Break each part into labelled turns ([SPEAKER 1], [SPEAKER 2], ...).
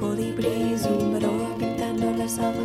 [SPEAKER 1] Colibrí zumbró pintando la sala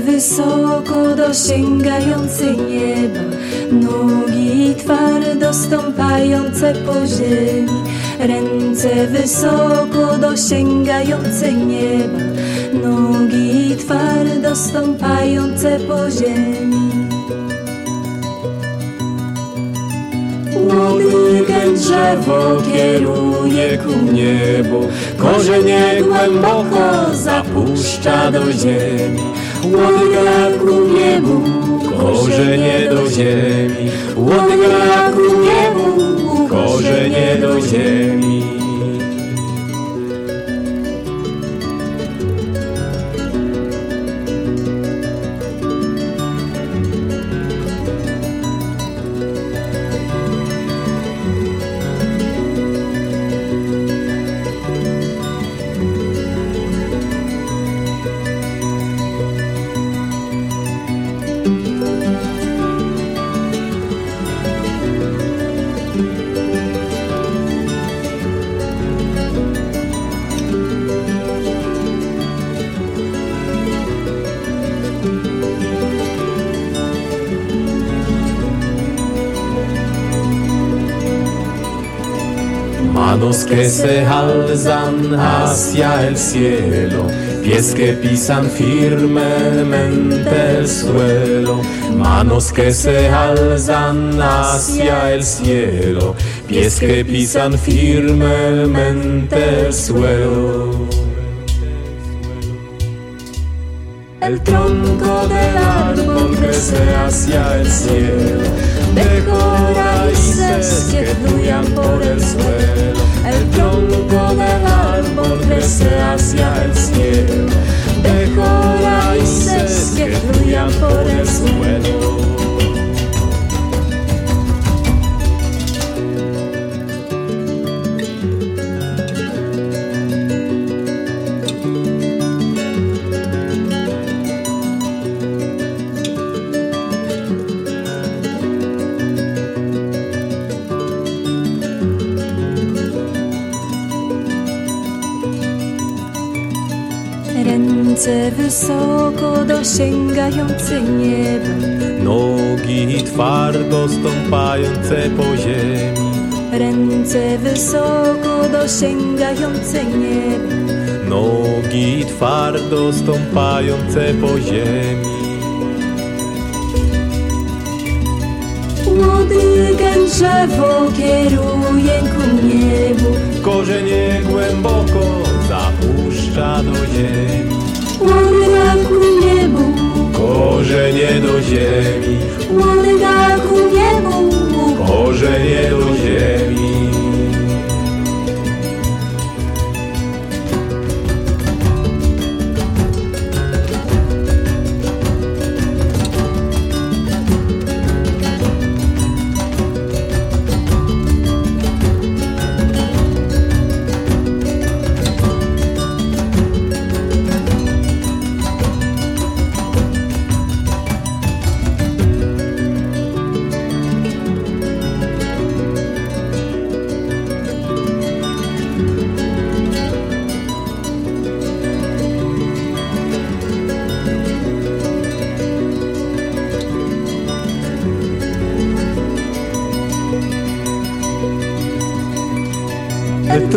[SPEAKER 2] wysoko dosięgające nieba Nogi twardo stąpające po ziemi Ręce wysoko dosięgające nieba Nogi twardo stąpające po ziemi.
[SPEAKER 3] Łodygę drzewo kieruje ku niebu Korzenie głęboko zapuszcza do ziemi Łodyga ku niebu, korzenie do ziemi. Łodyga ku niebu, korzenie do ziemi Manos que se alzan hacia el cielo, pies que pisan firmemente el suelo. Manos que se alzan hacia el cielo, pies que pisan firmemente el suelo. El tronco del árbol crece hacia el cielo, deja raíces que fluyan por el suelo. Tronco del árbol crece hacia el cielo, deja raíces que fluyan por el suelo.
[SPEAKER 2] Ręce wysoko dosięgające nieba.
[SPEAKER 3] Nogi twardo stąpające po ziemi.
[SPEAKER 2] Ręce wysoko dosięgające nieba.
[SPEAKER 3] Nogi twardo stąpające po ziemi.
[SPEAKER 2] Łodygę drzewo kieruje ku niebu.
[SPEAKER 3] Korzenie głęboko zapuszcza do ziemi
[SPEAKER 2] Łodyga ku niebu.
[SPEAKER 3] Korzenie do ziemi.
[SPEAKER 2] Łodyga ku niebu.
[SPEAKER 3] Korzenie do ziemi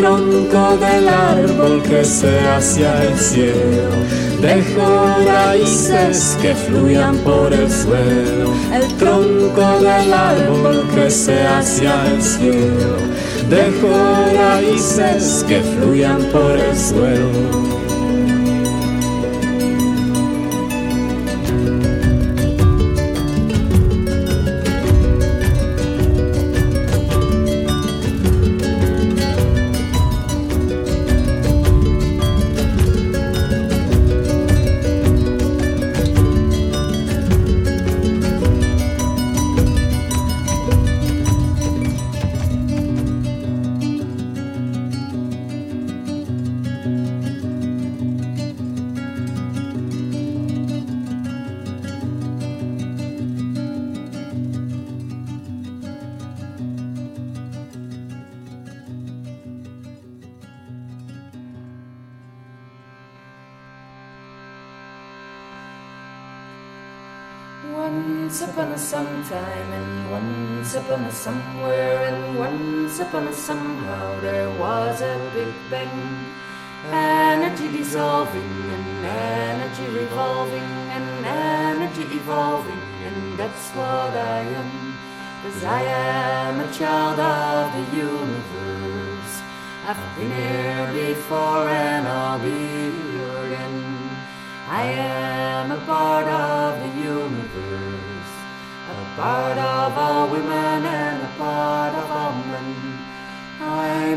[SPEAKER 3] tronco del árbol crece hacia el cielo, deja raíces que fluyan por el suelo. El tronco del árbol crece hacia el cielo, deja raíces que fluyan por el suelo.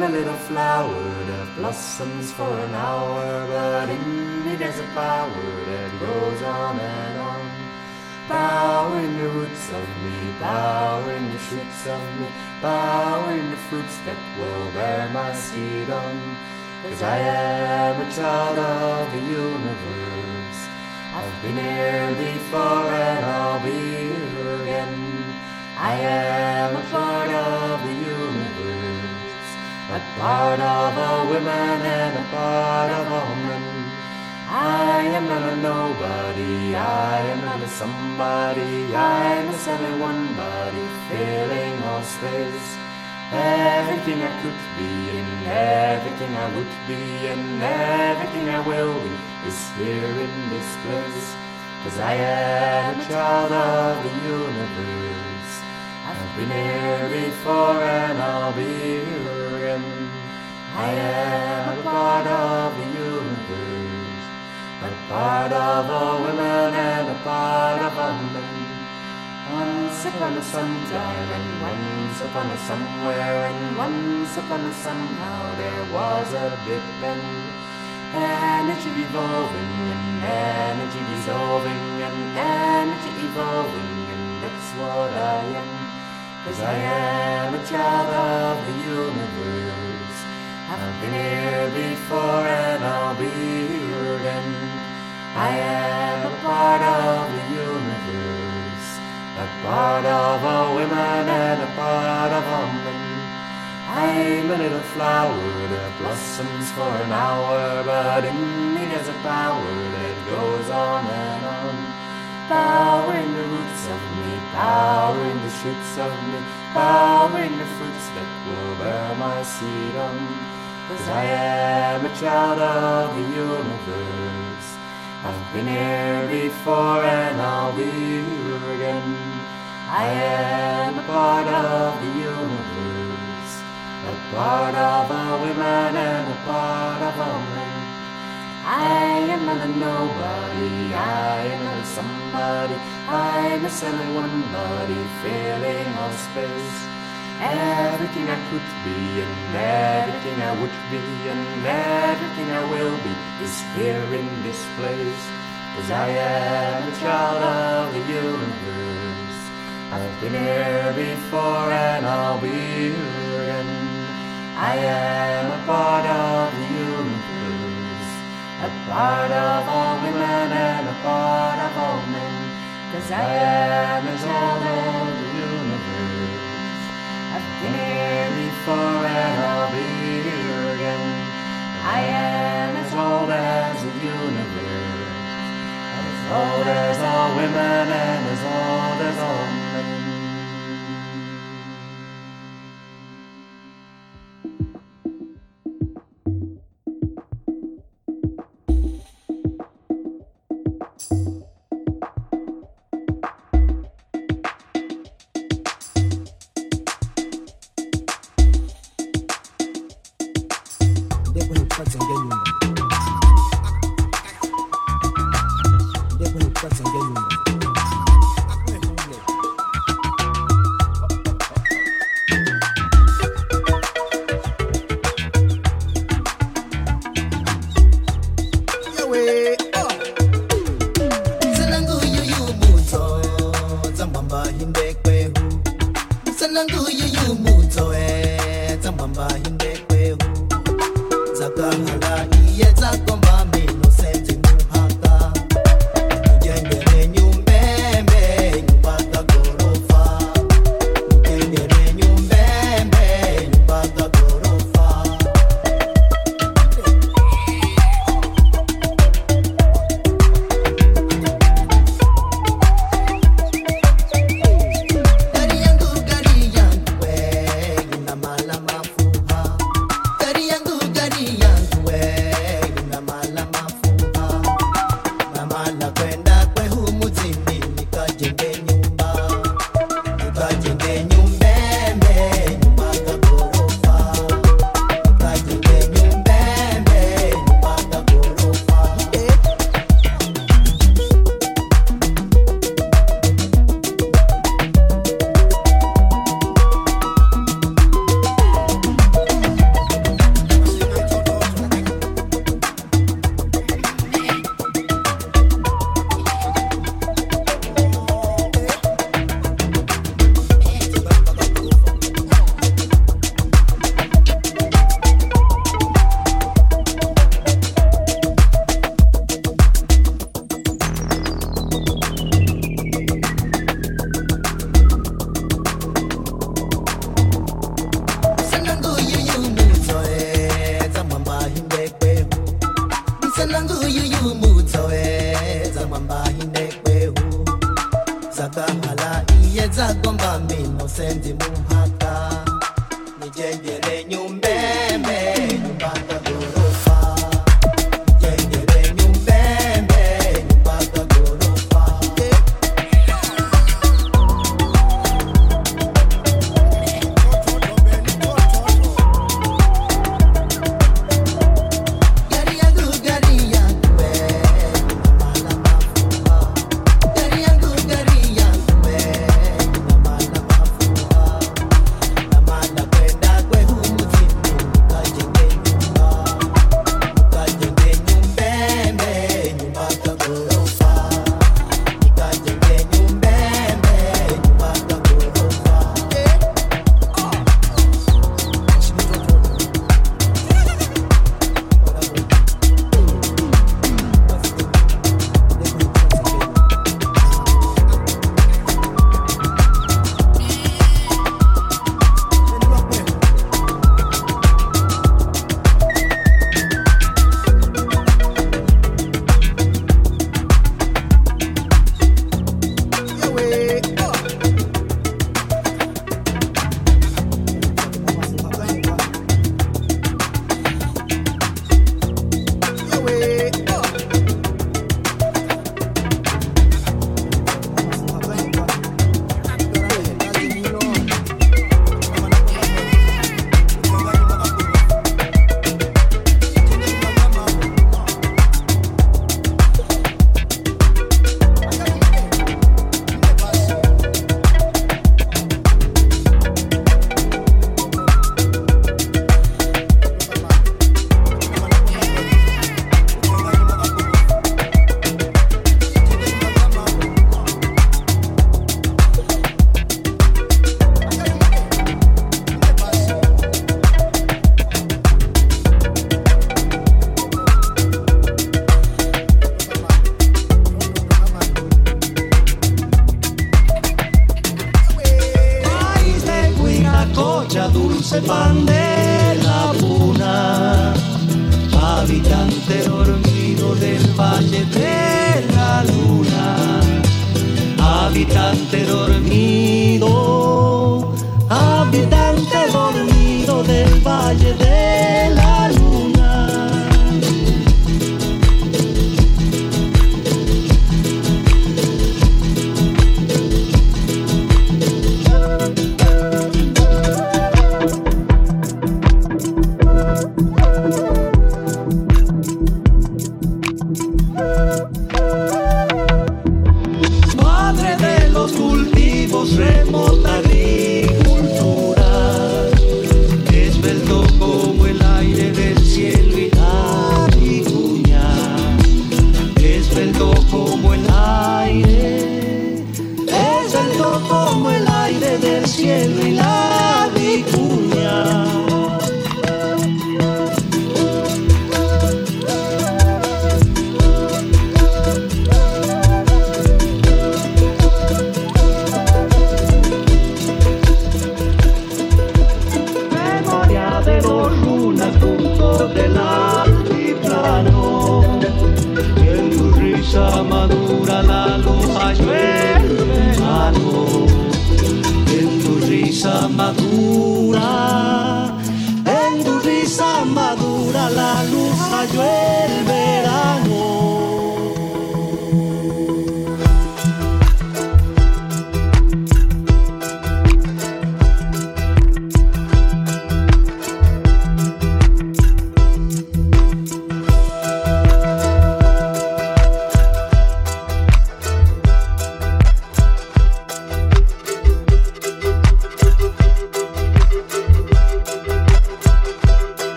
[SPEAKER 4] I'm a little flower that blossoms for an hour, but in me there's a power that goes on and on. Power in the roots of me, power in the shoots of me, power in the fruits that will bear my seed on. Cause I am a child of the universe. I've been here before and I'll be here again. I am a part of the universe, a part of a woman and a part of a men. I am not a nobody, I am not a somebody, I am a only one body filling all space. Everything I could be and everything I would be and everything I will be is here in this place. Cause I am a child of the universe. I've been here before and I'll be here again. I am a part of the universe, a part of all women and a part of all men. Once upon a sometime and once upon a somewhere and once upon a somehow there was a big bang. Energy revolving and energy dissolving and energy evolving and that's what I am. Cause I am a child of the universe. I've been here before and I'll be here again. I am a part of the universe, a part of all women and a part of all men. I'm a little flower that blossoms for an hour, but in me there's a power that goes on and on. In the roots of me, in the shoots of me, in the fruits that will bear my seed on. Cause I am a child of the universe. I've been here before and I'll be here again. I am a part of the universe, a part of all women and a part of all men. I am not a nobody, I am not a somebody, I'm a only one body filling all space. Everything I could be and everything I would be and everything I will be is here in this place. Cause I am a child of the universe. I've been here before and I'll be here again. I am a part of the universe, a part of all women and a part of all men. Cause I am a child of the universe. I've been here before and I'll be here again. I am as old as the universe, as old as all women and as old as all men.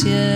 [SPEAKER 5] Cielo,